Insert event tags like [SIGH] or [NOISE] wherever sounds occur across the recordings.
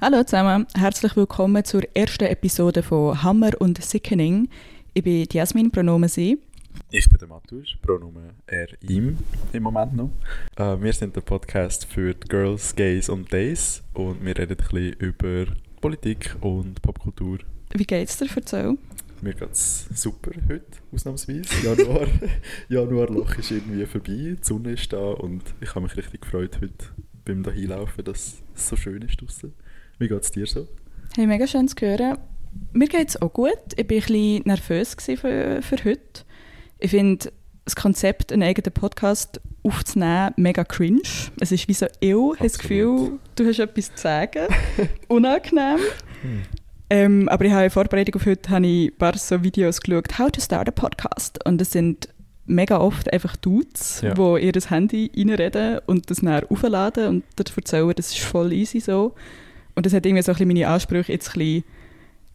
Hallo zusammen, herzlich willkommen zur ersten Episode von Hammer und Sickening. Ich bin Jasmin, Pronomen Sie. Ich bin der Matthäus, Pronomen er, ihm im Moment noch. Äh, wir sind der Podcast für Girls, Gays und Days und wir reden ein bisschen über Politik und Popkultur. Wie geht's dir? Erzähl. Mir geht's super heute, ausnahmsweise. Januar, [LAUGHS] Januarloch ist irgendwie vorbei, die Sonne ist da und ich habe mich richtig gefreut heute beim Dahinlaufen, dass es so schön ist draußen. Wie geht es dir so? Hey, mega schön zu hören. Mir geht es auch gut. Ich war ein bisschen nervös für, für heute. Ich finde das Konzept, einen eigenen Podcast aufzunehmen, mega cringe. Es ist wie so, ich habe das Gefühl, du hast etwas zu sagen. [LAUGHS] Unangenehm. Hm. Ähm, aber ich habe in Vorbereitung auf heute habe ich ein paar so Videos geschaut, how to start a podcast. Und es sind mega oft einfach Dudes, ja. die ihr Handy reinreden und das dann aufladen und dort erzählen, das ist voll easy so. Und das hat irgendwie so ein bisschen meine Ansprüche jetzt ein bisschen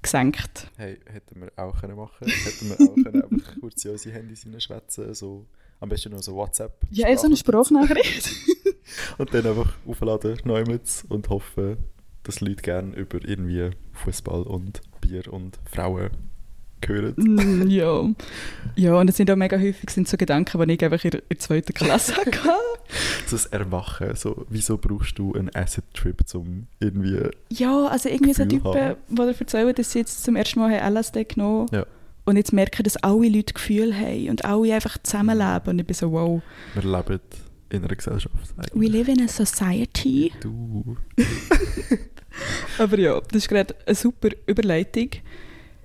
gesenkt. Hey, hätten wir auch können machen Hätten wir auch können einfach [LAUGHS] kurz in unsere Handys schwätzen so am besten noch so WhatsApp. Ja, so eine Sprachnachricht. [LAUGHS] und dann einfach aufladen, Neumutz und hoffen, dass Leute gerne über irgendwie Fußball und Bier und Frauen hören. Mm, ja. ja, und es sind auch mega häufig sind so Gedanken, die ich einfach in der zweiten Klasse [LAUGHS] hatte. so das Erwachen, so, wieso brauchst du einen Acid-Trip, um irgendwie Ja, also irgendwie so Typen, die dir erzählen, dass sie jetzt zum ersten Mal LSD genommen haben. Ja. Und jetzt merken, dass alle Leute Gefühle haben und alle einfach zusammenleben. Und ich bin so, wow. Wir leben in einer Gesellschaft. Eigentlich. We live in a society. Du. [LAUGHS] Aber ja, das ist gerade eine super Überleitung.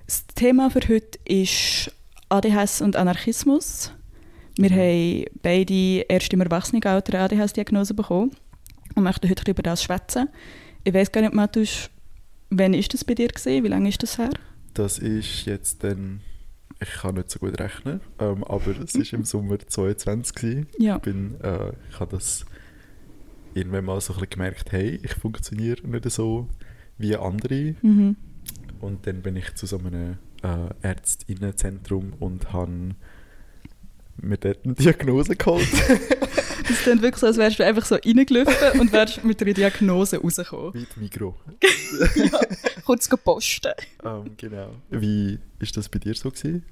Das Thema für heute ist ADHS und Anarchismus. Wir mhm. haben beide erst im Erwachsenenalter eine ADHS-Diagnose bekommen und möchten heute über das schwätzen. Ich weiß gar nicht, Matthäus, wann ist das bei dir gesehen? Wie lange ist das her? Das ist jetzt dann, ich kann nicht so gut rechnen, ähm, aber es ist im Sommer 22 Ja. Ich, bin, äh, ich habe das irgendwann mal so ein bisschen gemerkt, hey, ich funktioniere nicht so wie andere. Mhm. Und dann bin ich zu so einem äh, Ärztinnenzentrum und habe mir dort eine Diagnose geholt. [LAUGHS] Es klingt wirklich so, als wärst du einfach so reingelaufen und wärst mit einer Diagnose rausgekommen. Wie die Mikro. ja, kurz gepostet. Um, ähm, genau. Wie war das bei dir so? Gewesen?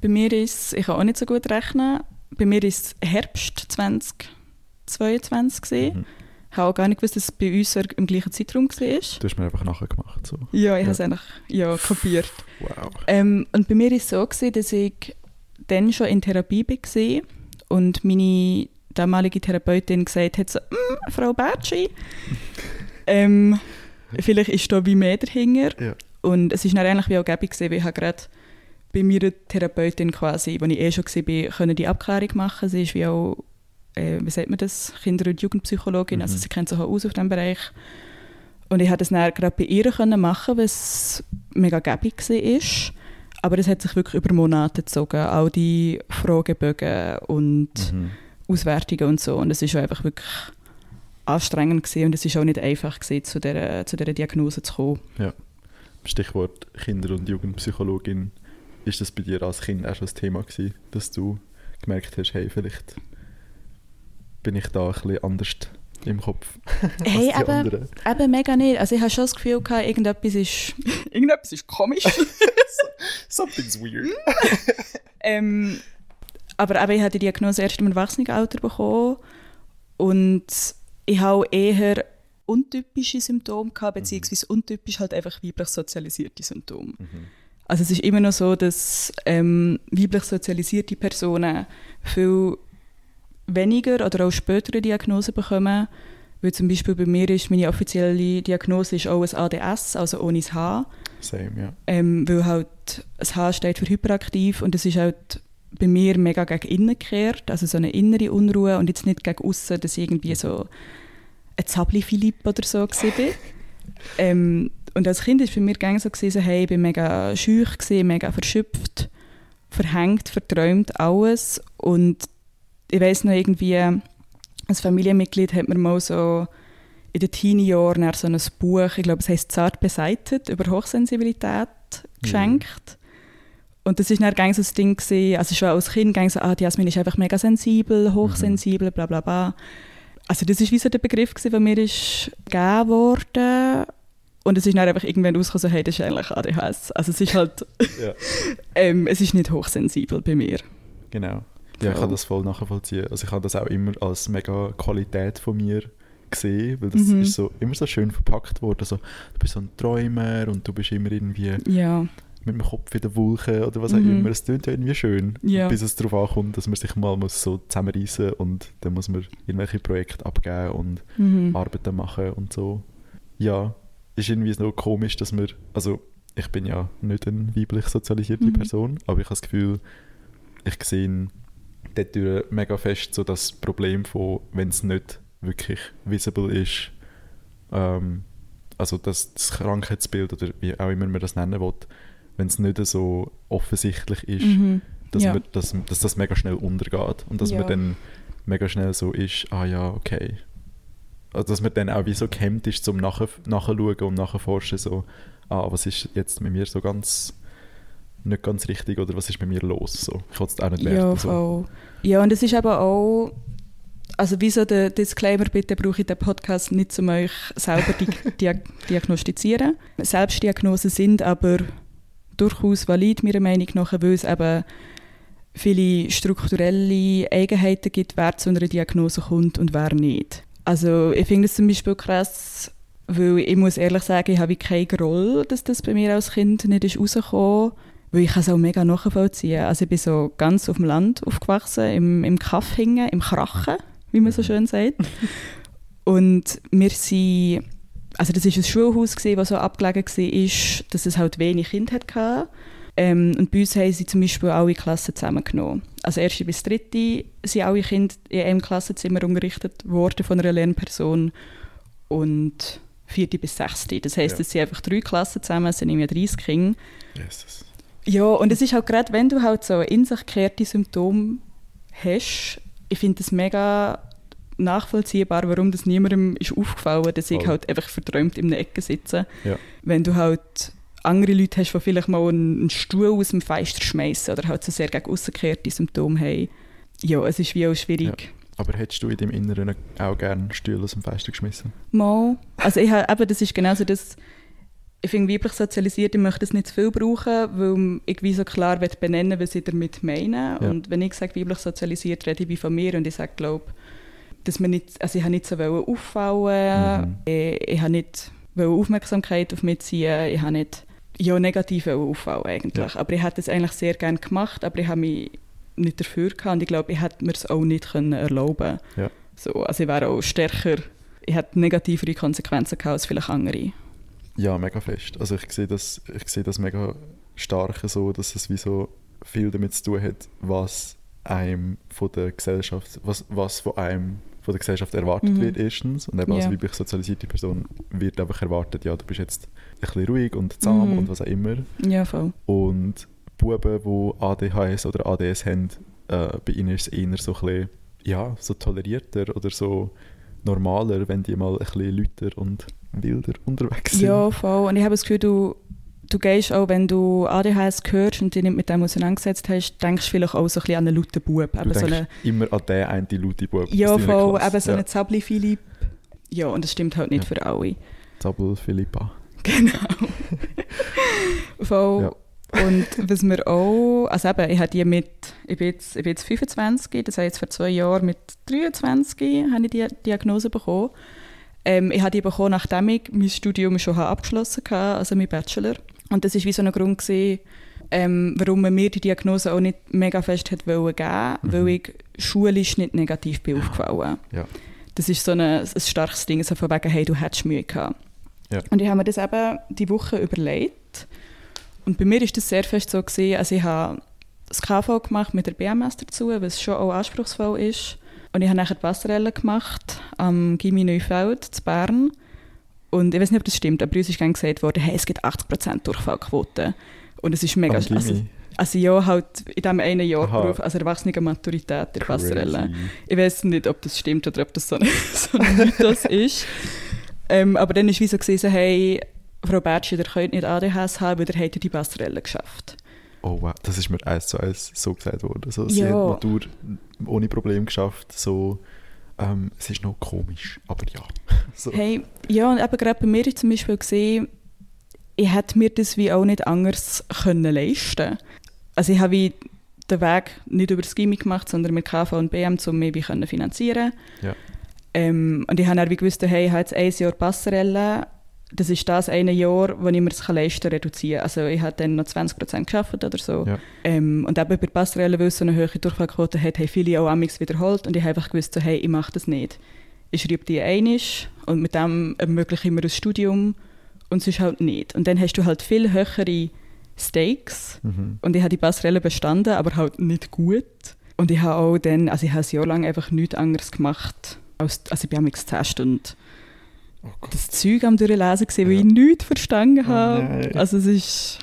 Bei mir ist ich kann auch nicht so gut rechnen, bei mir ist es Herbst 2022 gewesen. Mhm. Ich habe auch gar nicht gewusst, dass es bei uns im gleichen Zeitraum war. Du hast mir einfach nachher gemacht. So. Ja, ich ja. habe es einfach ja, kopiert. [LAUGHS] Wow. Ähm, und bei mir war es so, gewesen, dass ich dann schon in Therapie war und meine damalige Therapeutin gesagt hat, so, mm, Frau Bertschi, [LAUGHS] ähm, vielleicht ist da wie mehr dahinter. Ja. Und es war eigentlich wie auch gäbig, gewesen, weil ich gerade bei meiner Therapeutin quasi, als ich eh schon war, können die Abklärung machen. Sie ist wie auch äh, wie sagt man das, Kinder- und Jugendpsychologin, also mhm. also sie kennt sich auch aus auf diesem Bereich. Und ich konnte das dann gerade bei ihr können machen, was mega gäbig war. Aber es hat sich wirklich über Monate gezogen, all die Fragebögen und mhm. Auswertungen und so. Und es war einfach wirklich anstrengend gewesen und es war auch nicht einfach gewesen, zu dieser, zu dieser Diagnose zu kommen. Ja. Stichwort Kinder- und Jugendpsychologin. Ist das bei dir als Kind auch schon das Thema gewesen, dass du gemerkt hast, hey, vielleicht bin ich da ein bisschen anders im Kopf. [LAUGHS] hey, aber, aber mega nicht. Also ich habe schon das Gefühl gehabt, irgendetwas ist, [LAUGHS] irgendetwas ist komisch. [LAUGHS] Something's weird. ähm, aber, aber ich habe die Diagnose erst im Erwachsenenalter bekommen und ich habe eher untypische Symptome gehabt, beziehungsweise untypisch halt einfach weiblich sozialisierte Symptome. Mhm. Also es ist immer noch so, dass ähm, weiblich sozialisierte Personen viel weniger oder auch spätere Diagnosen bekommen. Weil zum Beispiel bei mir ist meine offizielle Diagnose ist auch ein ADS, also ohne das H. Same, ja. Ähm, weil halt das H steht für hyperaktiv und das ist halt bei mir mega gegen innen gekehrt, also so eine innere Unruhe und jetzt nicht gegen außen, dass ich irgendwie so ein Zabli-Philipp oder so war. [LAUGHS] ähm, und als Kind war es bei mir gang so, gewesen, hey, ich war mega schüch, mega verschöpft, verhängt, verträumt, alles. Und ich weiß noch irgendwie, als Familienmitglied hat mir mal so in den Teenie-Jahren so ein Buch, ich glaube, es heißt «Zart beseitet», über Hochsensibilität geschenkt. Mhm. Und das war dann so das Ding, gewesen, also schon als Kind ging so, ah, die Jasmin ist einfach mega sensibel, hochsensibel, bla bla bla. Also das war wie so der Begriff, gewesen, der mir ist gegeben wurde. Und es ist dann einfach irgendwann rausgekommen, so, hey, das ist eigentlich ADHS. Also es ist halt, Ja. [LAUGHS] ähm, es ist nicht hochsensibel bei mir. Genau. Ja, ich kann das voll nachvollziehen. Also ich habe das auch immer als mega Qualität von mir gesehen, weil das Mhm. ist so, immer so schön verpackt worden. So, du bist so ein Träumer und du bist immer irgendwie Ja, mit dem Kopf in der Wolke oder was auch Mhm. immer. Es klingt ja irgendwie schön, Ja. bis es darauf ankommt, dass man sich mal muss so zusammenreißen und dann muss man irgendwelche Projekte abgeben und mhm. Arbeiten machen und so. Ja, ist irgendwie so komisch, dass wir, also ich bin ja nicht eine weiblich sozialisierte Mhm. Person, aber ich habe das Gefühl, ich sehe dort mega fest so das Problem von, wenn es nicht wirklich visible ist, ähm, also das, das Krankheitsbild oder wie auch immer man das nennen will, wenn es nicht so offensichtlich ist, Mhm. dass, Ja. man, dass, dass das mega schnell untergeht und dass Ja. man dann mega schnell so ist, ah ja, okay. Also dass man dann auch wie so gehemmt ist zum Nach Nachschauen und Nachforschen, so, ah, was ist jetzt mit mir so ganz nicht ganz richtig oder was ist mit mir los? So, ich will es auch nicht Ja, werten. So. Ja, und es ist aber auch, also wieso der Disclaimer, bitte brauche ich den Podcast nicht, um euch selber di [LAUGHS] dia diagnostizieren. Selbstdiagnosen sind aber durchaus valid, meiner Meinung nach, weil es eben viele strukturelle Eigenheiten gibt, wer zu einer Diagnose kommt und wer nicht. Also ich finde es zum Beispiel krass, weil ich muss ehrlich sagen, ich habe keine Groll, dass das bei mir als Kind nicht ist rausgekommen weil ich kann es auch mega nachvollziehen. Also ich bin so ganz auf dem Land aufgewachsen, im, im Kaff hingen, im Krachen, wie man so schön sagt. Und wir sind, also das war ein Schulhaus, gewesen, das so abgelegen war, dass es halt wenig Kinder hatte. Ähm, und bei uns haben sie zum Beispiel alle Klassen zusammengenommen. Also erste bis dritte sind alle Kinder in einem Klassenzimmer unterrichtet worden von einer Lehrperson und vierte bis sechste. Das heisst, Ja. es sind einfach drei Klassen zusammen, es sind irgendwie 30 Kinder. Jesus. Ja, und es ist halt gerade, wenn du halt so in sich gekehrte Symptome hast, ich finde es mega nachvollziehbar, warum das niemandem ist aufgefallen, dass ich Voll. halt einfach verträumt in einer Ecke sitze. Ja. Wenn du halt andere Leute hast, die vielleicht mal einen Stuhl aus dem Fenster schmeißen oder halt so sehr gegen ausgekehrte Symptome haben. Ja, es ist wie auch schwierig. Aber hättest du in deinem Inneren auch gerne Stühle aus dem Fenster geschmissen? Mal. Also ich habe, eben, das ist genauso das, ich finde weiblich sozialisiert, ich möchte das nicht zu viel brauchen, weil ich wie so klar will benennen was ich damit meine. Ja. Und wenn ich sage weiblich sozialisiert, rede ich wie von mir und ich sage, glaube dass man nicht, also ich habe nicht so auffallen, Mhm. ich, ich habe nicht Aufmerksamkeit auf mich ziehen, ich habe nicht ja, negativ auffallen eigentlich. Aber ich hätte es eigentlich sehr gerne gemacht, aber ich habe mich nicht dafür gehabt und ich glaube, ich hätte mir es auch nicht können erlauben Ja. so, Also ich wäre auch stärker, ich hätte negativere Konsequenzen gehabt als vielleicht andere. Ja, mega fest. Also ich sehe das, ich sehe das mega stark so, dass es wie so viel damit zu tun hat, was einem von der Gesellschaft, was, was von einem von der Gesellschaft erwartet Mhm. wird erstens und eben als Ja. weiblich sozialisierte Person wird einfach erwartet, ja, du bist jetzt ein bisschen ruhig und zahm Mhm. und was auch immer. Ja, voll. Und Buben, die ADHS oder ADS haben, äh, bei ihnen ist es eher so ein bisschen, ja, so tolerierter oder so normaler, wenn die mal ein bisschen lauter und wilder unterwegs sind. Ja, voll. Und ich habe das Gefühl, du, du gehst auch, wenn du ADHS hörst und dich nicht mit dem auseinandergesetzt hast, denkst du vielleicht auch so ein bisschen an einen lauten Bub. Du Eben so denkst eine, immer an den einen laute Bub. ja, voll. Eben so ja. einen Zabli Philipp. Ja, und das stimmt halt nicht Ja. für alle. Zabel Philippa. [LAUGHS] Genau. voll. Ja. Und was wir auch, also eben, ich, habe die mit, ich, bin jetzt, ich bin jetzt 25, das heißt vor zwei Jahren mit 23 habe ich die Diagnose bekommen. Ähm, ich habe die bekommen, nachdem ich mein Studium schon habe abgeschlossen hatte, also mein Bachelor. Und das war wie so ein Grund, gewesen, ähm, warum man mir die Diagnose auch nicht mega fest hat wollen geben, Mhm. weil ich schulisch nicht negativ bin aufgefallen. Ja. Das ist so ein, ein starkes Ding, so von wegen, hey, du hättest Mühe gehabt. Ja. Und ich habe mir das eben die Woche überlegt. Und bei mir ist das sehr fest so gewesen, also ich habe das KV gemacht mit der BMS dazu, was schon auch anspruchsvoll ist. Und ich habe nachher die Passerelle gemacht am Gimmi Neufeld zu Bern. Und ich weiß nicht, ob das stimmt, aber uns ist gesagt worden, hey, es gibt 80% Durchfallquote. Und es ist mega... Am Also, also ja, halt in diesem einen Jahr Aha. Beruf, also Erwachsenenmaturität der Passerelle. Ich weiß nicht, ob das stimmt oder ob das so ein, [LAUGHS] so ein Mythos ist. Ähm, aber dann war wie so, gewesen, hey, Frau Bertschi, ihr könnt nicht ADHS haben, weil ihr habt ja die Passerelle geschafft. Oh wow, das ist mir eins zu eins so gesagt worden. So, sie Ja. hat Matur ohne Problem geschafft, so Ähm, es ist noch komisch, aber ja. [LAUGHS] so. Hey, ja, und eben gerade bei mir zum Beispiel gesehen, ich hätte mir das wie auch nicht anders können leisten Also ich habe wie den Weg nicht über das Gimmick gemacht, sondern mit KV und BM, um mich wie können finanzieren Ja. ähm, Und ich habe dann wie gewusst, hey, ich habe jetzt ein Jahr Passerelle, das ist das eine Jahr, wo ich mir das leisten kann, reduzieren. Also ich habe dann noch 20% geschafft oder so. Ja. Ähm, und eben bei Passerelle, weil es so eine hohe Durchfallquote hat, haben viele auch amigs wiederholt und ich habe einfach gewusst, so, hey, ich mache das nicht. Ich schreibe die einisch und mit dem ermögliche ich mir ein Studium und sonst halt nicht. Und dann hast du halt viel höhere Stakes Mhm. und ich habe die Passerelle bestanden, aber halt nicht gut. Und ich habe auch dann, also ich habe ein Jahr lang einfach nichts anderes gemacht, als, also ich bin amigs Test Stunden Oh das Zeug am durchlesen gesehen, weil Ja. ich nichts verstanden Oh habe. nein. also es ist,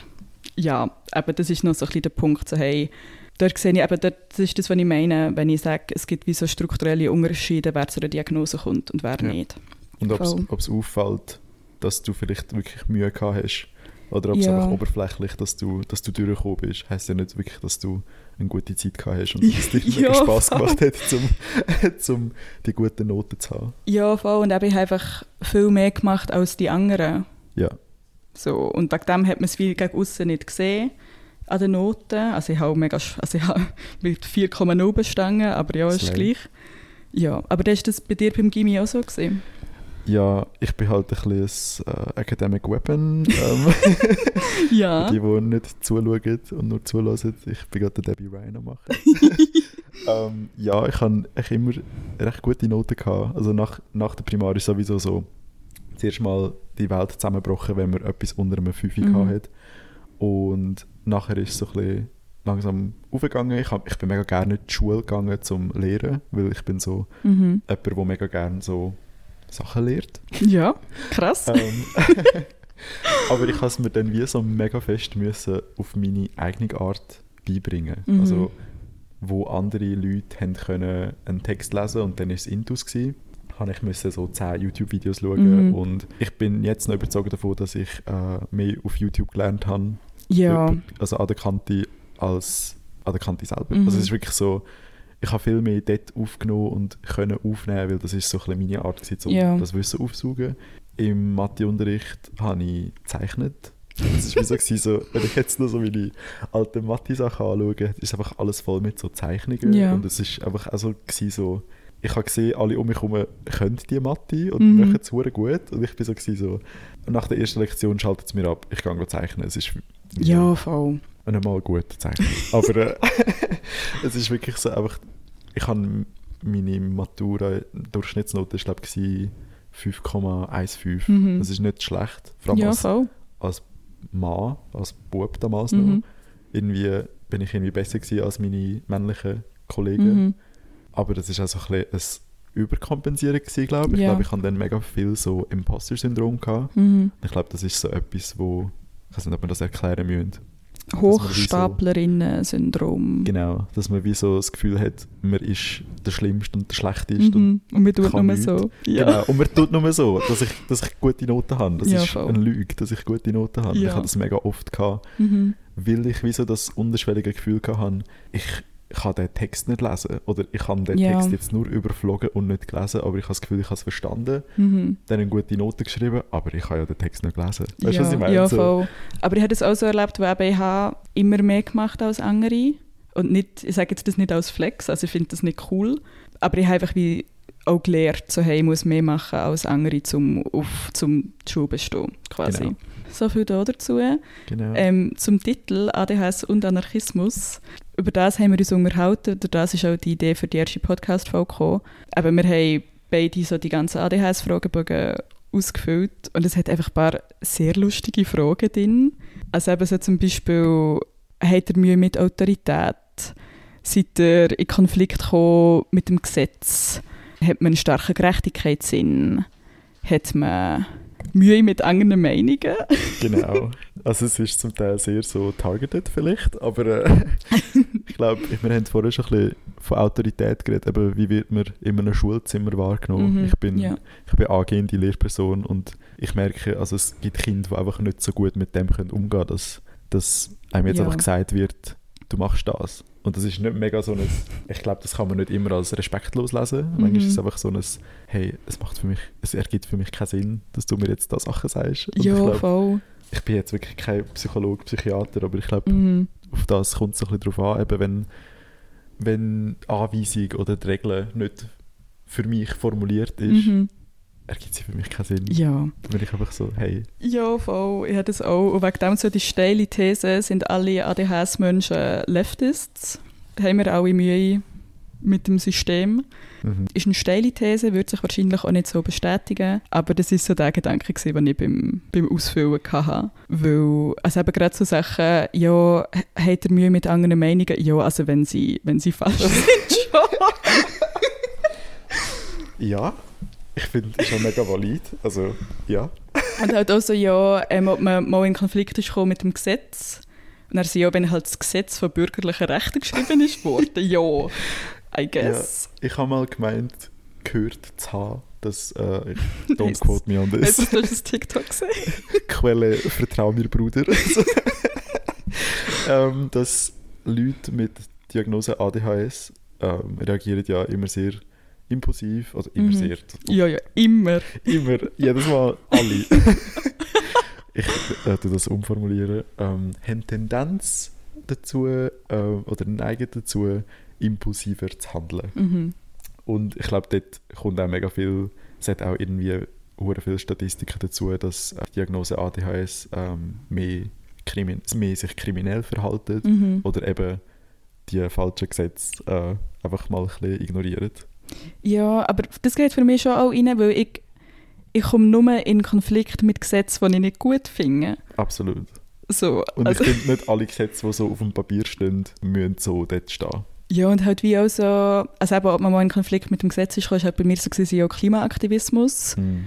ja, aber das ist noch so ein bisschen der Punkt, so hey, dort sehe ich eben, dort, das ist das, was ich meine, wenn ich sage, es gibt wie so strukturelle Unterschiede, wer zu einer Diagnose kommt und wer Ja. nicht. Und ob es auffällt, dass du vielleicht wirklich Mühe gehabt hast. Oder ob es Ja. einfach oberflächlich, dass du, dass du durchgekommen bist. Heißt ja nicht wirklich, dass du eine gute Zeit gehabt hast und [LAUGHS] es dir [LAUGHS] Ja, mega Spass gemacht hat, um [LAUGHS] zum die guten Noten zu haben. Ja, voll, und eben, ich habe einfach viel mehr gemacht als die anderen. Ja. So, und wegen dem hat man es viel gegen außen nicht gesehen an den Noten. Also ich habe mega, also ich habe mit 4,0 bestanden, aber ja, ist Slay. gleich. Ja, aber das ist das bei dir beim Gimmi auch so gewesen? Ja, ich bin halt ein bisschen ein äh, Academic Weapon. Ähm, [LAUGHS] Ja. Die, die nicht zuschauen und nur zulassen. Ich bin gerade der Debbie Ryan machen. [LAUGHS] ähm, ja, ich eigentlich immer recht gute Noten. Gehabt. Also nach, nach der Primar ist sowieso so zuerst mal die Welt zusammengebrochen, wenn man etwas unter einem 5 Mhm. mhm. hat. Und nachher ist es so ein bisschen langsam aufgegangen. Ich, hab, ich bin mega gerne in die Schule gegangen zum Lehren, weil ich bin so Mhm. jemand, der mega gerne so Sachen lehrt. Ja, krass. Ähm, [LAUGHS] aber ich habe es mir dann wie so mega fest müssen auf meine eigene Art beibringen. Mhm. Also wo andere Leute haben können einen Text lesen und dann ist es Intus gsi, habe ich müssen so 10 YouTube-Videos schauen Mhm. und ich bin jetzt noch überzeugt davon, dass ich äh, mehr auf YouTube gelernt habe, ja. also an der Kante als an der Kante selber. Mhm. Also es ist wirklich so, ich habe viel mehr dort aufgenommen und können aufnehmen, weil das ist so ein meine Art gewesen, um Ja. das Wissen aufzusaugen. Im Matheunterricht habe ich gezeichnet. Das war so, gewesen, so, wenn ich jetzt noch so meine alten Mathe-Sachen anschaue, ist einfach alles voll mit so Zeichnungen. Ja. Und es ist einfach also gewesen, so, ich habe gesehen, alle um mich herum können die Mathe und Mhm. machen es gut. Und ich bin so, gewesen, so, nach der ersten Lektion schaltet es mir ab, ich gehe zeichnen. Es ist Ja, voll. Nicht mal gut zeichnen. Aber äh, [LAUGHS] es ist wirklich so einfach, ich habe meine Matura, Durchschnittsnote ist glaube ich 5,15. Mhm. Das ist nicht schlecht, vor allem Ja, als, voll. als Mann, als Bub damals Mhm. noch. Irgendwie bin ich irgendwie besser gewesen als meine männlichen Kollegen. Mhm. Aber das ist auch so ein bisschen ein Überkompensieren gewesen, glaube ich. Ja. Ich glaube, ich hatte dann mega viel so Imposter-Syndrom gehabt. Mhm. Ich glaube, das ist so etwas, wo, ich weiß nicht, ob wir das erklären müssen. Hochstaplerinnen-Syndrom. Genau, dass man wie so das Gefühl hat, man ist der Schlimmste und der Schlechteste. Und, Mhm. Und wir tun kann nur nichts. so. Ja. Genau, und man tut nur so, dass ich, dass ich gute Noten habe. Das Ja, ist voll. eine Lüge, dass ich gute Noten habe. Ja. Ich habe das mega oft gehabt, Mhm. weil ich wie so das unterschwellige Gefühl hatte, ich kann den Text nicht lesen. Oder ich habe den Ja. Text jetzt nur überflogen und nicht gelesen, aber ich habe das Gefühl, ich habe es verstanden. Mhm. Dann eine gute Note geschrieben, aber ich habe ja den Text nicht gelesen. Weißt du, ja, was ich meine? Ja, voll. Aber ich habe das auch so erlebt, eben ich habe immer mehr gemacht als andere. Und nicht, ich sage jetzt das nicht als Flex, also ich finde das nicht cool. Aber ich habe einfach wie auch gelernt, so, hey, ich muss mehr machen als andere, um auf zum Schule bestehen, quasi. Genau. So viel da dazu. genau. Ähm, zum Titel ADHS und Anarchismus. Über das haben wir uns unterhalten. Durch das ist auch die Idee für die erste Podcast-Folge gekommen. Aber wir haben beide so die ganzen ADHS-Fragebogen ausgefüllt und es hat einfach ein paar sehr lustige Fragen drin. Also eben so zum Beispiel, hat er Mühe mit Autorität? Seid ihr in Konflikt mit dem Gesetz? Hat man einen starken Gerechtigkeitssinn? Hat man Mühe mit anderen Meinungen? Genau. Also es ist zum Teil sehr so targeted vielleicht, aber äh, [LAUGHS] ich glaube, wir haben vorher schon ein bisschen von Autorität geredet, eben wie wird man in einem Schulzimmer wahrgenommen. Mhm, Ich, bin, ja. ich bin angehende Lehrperson und ich merke, also es gibt Kinder, die einfach nicht so gut mit dem können umgehen können, dass, dass einem jetzt Ja. einfach gesagt wird, du machst das. Und das ist nicht mega so ein, ich glaube, das kann man nicht immer als respektlos lesen. Mhm. Manchmal ist es einfach so ein, hey, es macht für mich, es ergibt für mich keinen Sinn, dass du mir jetzt da Sachen sagst. Und ja, ich, glaub, voll. ich bin jetzt wirklich kein Psychologe, Psychiater, aber ich glaube, Mhm. auf das kommt es so ein bisschen drauf an, eben wenn, wenn Anweisung oder die Regel nicht für mich formuliert ist, Mhm. Ergibt sie für mich keinen Sinn. Ja. Bin ich einfach so, hey, Ja, voll. Ich habe das auch. Und wegen dem so die steile These, sind alle ADHS-Menschen Leftists? Haben wir alle Mühe mit dem System? mhm. Ist eine steile These, würde sich wahrscheinlich auch nicht so bestätigen. Aber das ist so der Gedanke, gewesen, den ich beim, beim Ausfüllen hatte. Weil, also eben gerade so Sachen, ja, h- habt ihr Mühe mit anderen Meinungen? Ja, also wenn sie, wenn sie falsch [LAUGHS] sind, schon. ja, ich finde, das ist auch mega valid. Also, ja. Und halt auch so, ja, ähm, ob man mal in Konflikt ist mit dem Gesetz. Und er so, ja, wenn halt das Gesetz von bürgerlichen Rechten geschrieben ist worden, ja, I guess. Ich habe mal gemeint, gehört zu haben, dass, äh, ich, [LAUGHS] don't quote me on Hast this, du das TikTok gesehen? [LAUGHS] Quelle, vertrau mir, Bruder. [LAUGHS] ähm, dass Leute mit Diagnose ADHS ähm, reagieren ja immer sehr impulsiv, also immer Mhm. sehr, Ja, ja, immer. immer, jedes Mal alle. [LAUGHS] ich äh, das umformulieren. Ähm, haben Tendenz dazu äh, oder neigen dazu, impulsiver zu handeln. Mhm. Und ich glaube, dort kommt auch mega viel, es hat auch irgendwie hure viele Statistiken dazu, dass äh, die Diagnose ADHS ähm, mehr, krimin mehr sich kriminell verhalten Mhm. oder eben die falschen Gesetze äh, einfach mal ein bisschen ignorieren. Ja, aber das geht für mich schon auch rein, weil ich, ich komme nur in Konflikt mit Gesetzen, die ich nicht gut finde. Absolut. So, Und also, ich finde nicht alle Gesetze, die so auf dem Papier stehen, müssen so dort stehen. ja, und halt wie auch so, also eben, ob man mal in Konflikt mit dem Gesetz ist, ist halt bei mir so gewesen, ja, Klimaaktivismus. Hm.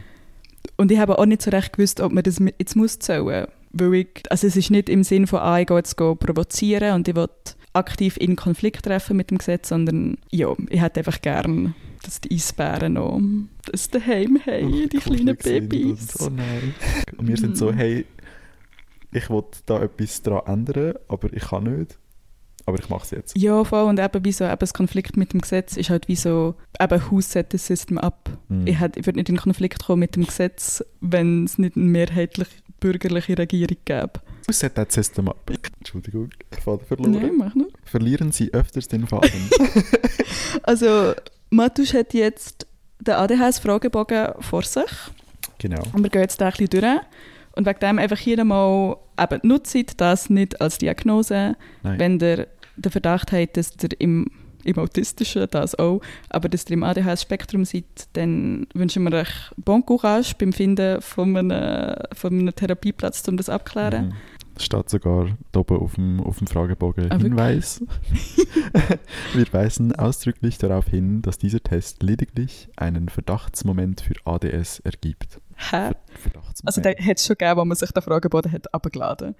Und ich habe auch nicht so recht gewusst, ob man das jetzt muss zählen. Weil ich, also es ist nicht im Sinn von, ah, ich gehe jetzt provozieren und ich will aktiv in Konflikt treffen mit dem Gesetz, sondern ja, ich hätte einfach gern, dass die Eisbären noch das daheim haben, Oh, die kleinen Babys. Und, oh nein. [LAUGHS] Und wir sind so, hey, ich will da etwas daran ändern, aber ich kann nicht. Aber ich mache es jetzt. Ja, voll. Und eben, wie so, eben das Konflikt mit dem Gesetz ist halt wie so, eben, who set the system up? Mhm. Ich, hätte- ich würde nicht in Konflikt kommen mit dem Gesetz, wenn es nicht eine mehrheitlich bürgerliche Regierung gäbe. Set that system up? Entschuldigung, Faden verloren. Nein, mach nur. Verlieren Sie öfters den Faden? [LAUGHS] Also, Mattusch hat jetzt den ADHS-Fragebogen vor sich. genau. Und wir gehen jetzt da ein bisschen durch. Und wegen dem einfach hier einmal, eben, nutzt das nicht als Diagnose, Nein. wenn ihr den Verdacht habt, dass ihr im, im Autistischen, das auch, aber dass ihr im ADHS-Spektrum seid, dann wünschen wir euch Bon Courage beim Finden von einem, von einem Therapieplatz, um das abzuklären. Mhm. Es steht sogar oben auf dem, auf dem Fragebogen Ah? Hinweis. [LAUGHS] Wir weisen ausdrücklich darauf hin, dass dieser Test lediglich einen Verdachtsmoment für ADS ergibt. Hä? Verdachtsmoment. Also, da hätte es schon gegeben, wo man sich den Fragebogen hat abgeladen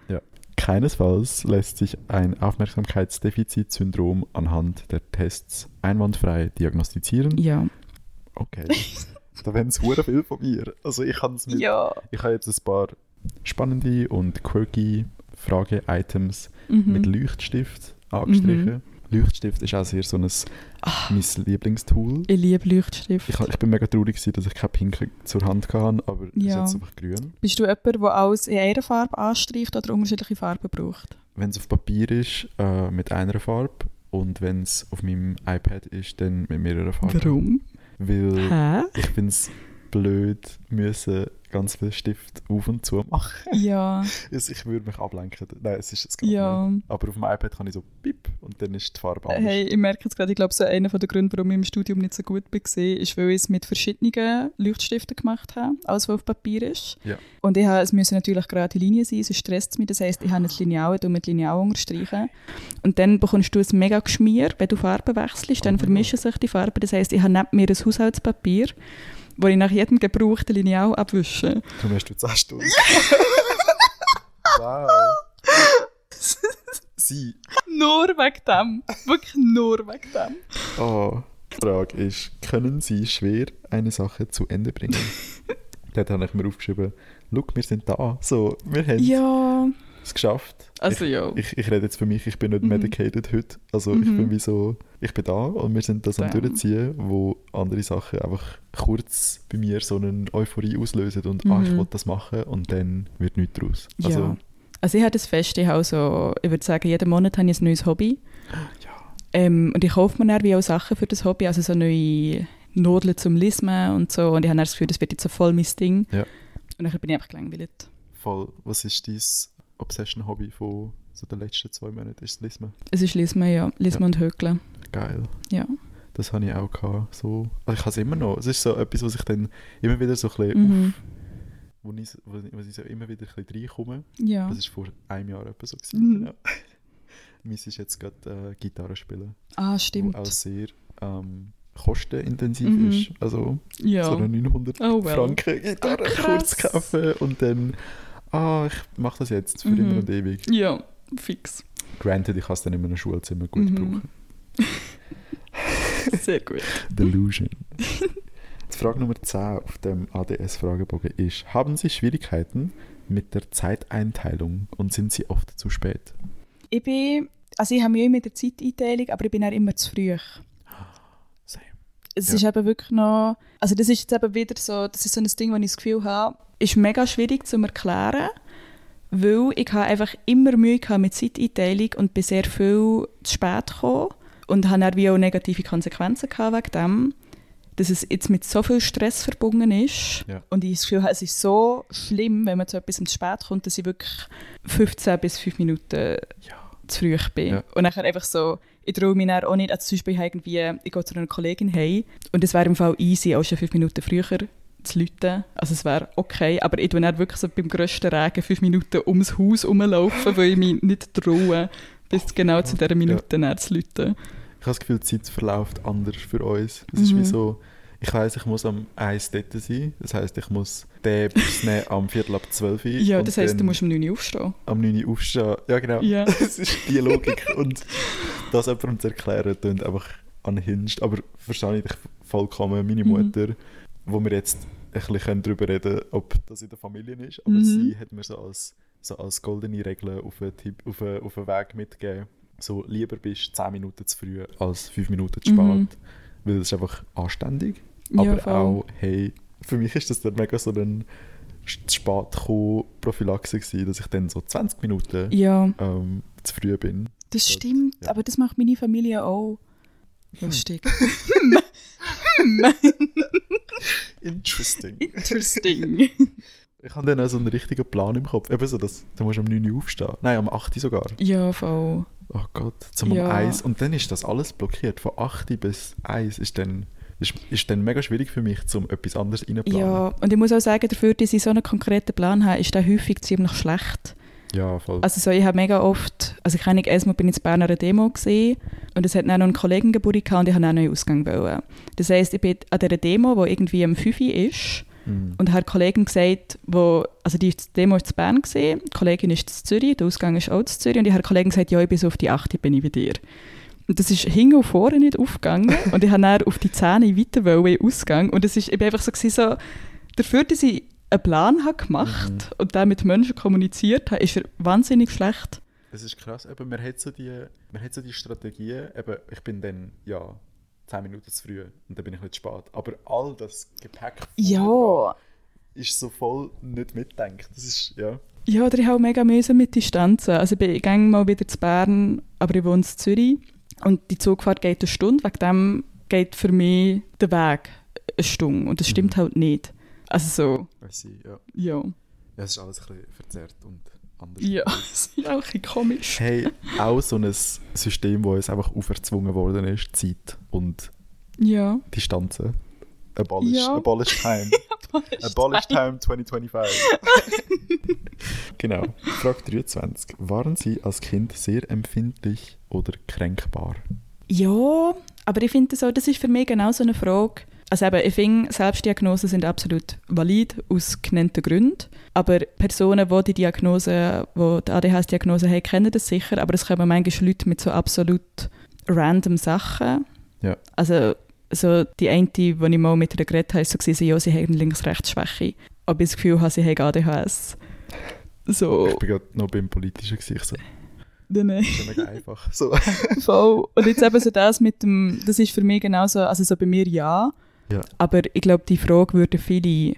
Keinesfalls lässt sich ein Aufmerksamkeitsdefizitsyndrom anhand der Tests einwandfrei diagnostizieren. Ja. Okay. da werden es viel von mir. Also ich habe mit Ja. ich habe jetzt ein paar spannende und quirky Frage-Items Mhm. mit Leuchtstift angestrichen. Leuchtstift ist auch sehr so ein Ah. mein Lieblingstool. Ich liebe Leuchtstift. Ich, ich bin mega traurig, gewesen, dass ich keine Pinke zur Hand hatte, aber Ja. ist jetzt einfach grün. Bist du jemand, der alles in einer Farbe anstreicht oder unterschiedliche Farben braucht? Wenn es auf Papier ist, äh, mit einer Farbe und wenn es auf meinem iPad ist, dann mit mehreren Farben. Warum? Weil Hä? ich finde es blöd, müssen ganz viel Stift auf und zu machen. Ja, [LAUGHS] ich würde mich ablenken. Nein, es ist es ja. nicht. Aber auf dem iPad kann ich so bip und dann ist die Farbe anders. Hey, ich merke jetzt gerade, ich glaube, so einer der Gründe, warum ich im Studium nicht so gut war, ist, weil ich es mit verschiedenen Leuchtstiften gemacht habe, alles, was auf Papier ist. Ja. Und ich habe, es müssen natürlich gerade Linien sein, sonst stresst es mich. Das heisst, ich habe ein Lineal und mit Lineal unterstreichen. Und dann bekommst du ein mega Geschmier, wenn du Farben wechselst, dann Oh vermischen sich die Farben. Das heisst, ich habe neben mir ein Haushaltspapier, wo ich nach jedem gebrauchten Lineal abwische. Du hast du 10 Stunden. [LAUGHS] wow. Sie. nur wegen dem. Wirklich nur wegen dem. Oh. Die Frage ist, können Sie schwer eine Sache zu Ende bringen? [LAUGHS] Dort habe ich mir aufgeschrieben, schau, wir sind da. So, wir haben Ja, es geschafft. Also ja. Ich, ich rede jetzt für mich, ich bin nicht Mhm. medicated heute. Also ich Mhm. bin wie so, ich bin da und wir sind das am Damn. Durchziehen, wo andere Sachen einfach kurz bei mir so eine Euphorie auslösen und ah, ich Mhm. will das machen und dann wird nichts draus. ja. Also, Also, ich habe das Fest, ich, habe so, ich würde sagen, jeden Monat habe ich ein neues Hobby. ja. Ähm, und ich kaufe mir dann wie auch Sachen für das Hobby, also so neue Nudeln zum Lismen und so. Und ich habe dann das Gefühl, das wird jetzt so voll mein Ding. Ja. Und dann bin ich einfach gelangweilt. Voll. Was ist dein Obsession-Hobby von so den letzten zwei Monaten? Ist es Lismen? Es ist Lismen, ja. Lismen Ja. und Hökeln. Geil. Ja. Das habe ich auch gehabt. So. Also ich habe es immer noch. Es ist so etwas, was ich dann immer wieder so ein bisschen Mhm. auf, wo ich, wo, ich- wo ich so immer wieder ein bisschen reinkomme. Ja. Das war vor einem Jahr etwa so. Gewesen. Mhm. Genau. [LAUGHS] Meins ist jetzt gerade äh, Gitarre spielen, Ah, stimmt. auch sehr ähm, kostenintensiv Mhm. ist. Also Ja. so eine 900 Oh, well. Franken Gitarre Ah, kurz kaufen und dann, ah, ich mache das jetzt für Mhm. immer und ewig. Ja, fix. Granted, ich kann es dann in einem Schulzimmer gut Mhm. brauchen. [LAUGHS] Sehr gut. Delusion. Die Frage Nummer 10 auf dem ADS-Fragebogen ist: Haben Sie Schwierigkeiten mit der Zeiteinteilung und sind Sie oft zu spät? Ich bin, also ich habe Mühe mit der Zeiteinteilung, aber ich bin auch immer zu früh. Es Ja. ist eben wirklich noch, also das ist jetzt eben wieder so, das ist so ein Ding, wo ich das Gefühl habe, ist mega schwierig zu erklären, weil ich habe einfach immer Mühe gehabt mit Zeiteinteilung und bin sehr viel zu spät gekommen und habe dann wie auch negative Konsequenzen gehabt wegen dem, dass es jetzt mit so viel Stress verbunden ist Ja. und ich das Gefühl habe, es ist so schlimm, wenn man zu etwas zu spät kommt, dass ich wirklich 15 bis 5 Minuten Ja. zu früh bin. Und dann einfach so, ich traue mich auch nicht, also zum Beispiel irgendwie, ich gehe zu einer Kollegin hey und es wäre im Fall easy, auch schon fünf Minuten früher zu läuten. Also es wäre okay, aber ich dann wirklich so beim grössten Regen fünf Minuten ums Haus rumlaufen, weil ich mich nicht traue, bis genau zu dieser Minute ja. zu läuten. Ich habe das Gefühl, die Zeit verläuft anders für uns. Es ist Mhm. wie so, ich weiß, ich muss am 1 dort sein. Das heisst, ich muss den Bus nehmen am Viertel ab 12 Uhr. Ja, das heisst, du musst um 9 Uhr aufstehen. am 9 Uhr aufstehen. Ja, genau. Ja. [LAUGHS] Das ist die Logik. und das jemandem zu erklären, klingt einfach unhinged. Aber verstehe ich dich vollkommen. Meine Mhm. Mutter, wo wir jetzt ein bisschen darüber reden können, ob das in der Familie ist, aber Mhm. sie hat mir so als, so als goldene Regel auf einen, Tipp, auf einen, auf einen Weg mitgegeben. So, lieber bist du 10 Minuten zu früh als 5 Minuten zu spät. Mhm. Weil das ist einfach anständig. Ja, aber voll. auch, hey, für mich ist das dann mega so ein zu spät Prophylaxe gewesen, dass ich dann so 20 Minuten Ja, ähm, zu früh bin. das stimmt, ja. aber das macht meine Familie auch. Lustig. [LAUGHS] Interesting. Interesting. Ich habe dann auch so einen richtigen Plan im Kopf. Eben so, dass, da musst du um 9 Uhr aufstehen. Nein, um 8 Uhr sogar. ja, voll. Oh Gott, zum um Ja. 1. Und dann ist das alles blockiert. Von 8 bis 1 ist dann, ist, ist dann mega schwierig für mich, um etwas anderes reinzuplanen. Ja, und ich muss auch sagen, dafür, dass ich so einen konkreten Plan habe, ist der häufig ziemlich schlecht. Ja, voll. Also so, ich habe mega oft, also ich nicht, erstmal bin ich in Bern an einer Demo gesehen und es hat dann noch einen Kollegengeburtstag gehabt und ich habe auch einen neuen Ausgang wollen. Das heisst, ich bin an dieser Demo, die irgendwie am 5 Uhr ist Mhm. und habe eine Kollegin gesagt, wo, also die Demo ist in Bern gesehen, die Kollegin ist in Zürich, der Ausgang ist auch in Zürich und ich habe der Kollegin gesagt, ja, ich bin so auf die 8 bin ich bei dir. Und das ist hinten und vorne nicht aufgegangen und ich habe dann auf die Zähne weiter wollen, Ausgang und es ist, einfach so, gewesen, so dafür, dass ich einen Plan habe gemacht Mhm. und dann mit Menschen kommuniziert habe, ist er wahnsinnig schlecht. Es ist krass, eben, man, hat so die, man hat so die Strategien, eben, ich bin dann, ja, 10 Minuten zu früh und dann bin ich nicht spät. Aber all das Gepäck dran ist so voll nicht mitdenkt. Das ist, ja. Ja, oder ich habe auch mega mühsam mit Distanzen. Also ich bin- ich gehe mal wieder zu Bern, aber ich wohne in Zürich. Und die Zugfahrt geht eine Stunde. Wegen dem geht für mich der Weg eine Stunde. Und das stimmt Mhm. halt nicht. Also so, ich, ja. ja. Ja, es ist alles ein bisschen verzerrt und anders. Ja, [LAUGHS] das ist auch ein bisschen komisch. Hey, auch so ein System, wo es einfach auferzwungen worden ist, Zeit und Ja. Distanzen. Abolish, Ja. abolish time. [LAUGHS] [LAUGHS] Abolish time 2025. [LAUGHS] genau. Frage 23. Waren Sie als Kind sehr empfindlich oder kränkbar? Ja, aber ich finde so, das ist für mich genau so eine Frage. Also eben, ich finde, Selbstdiagnosen sind absolut valid aus genannten Gründen. Aber Personen, die die Diagnose, die die ADHS-Diagnose haben, kennen das sicher. Aber es kommen manchmal Leute mit so absolut random Sachen. Ja. Also so die eine, die ich mal mit ihr geredet habe, ist so gewesen, ja, sie haben Links-Rechts-Schwäche. Aber ich das Gefühl habe, sie haben ADHS. So, Ich bin gerade noch beim politischen Gesicht so. dann, äh, Das ist mega einfach. So. [LAUGHS] voll. Und jetzt eben so das mit dem, das ist für mich genauso, also so bei mir ja, Ja. aber ich glaube, die Frage würden viele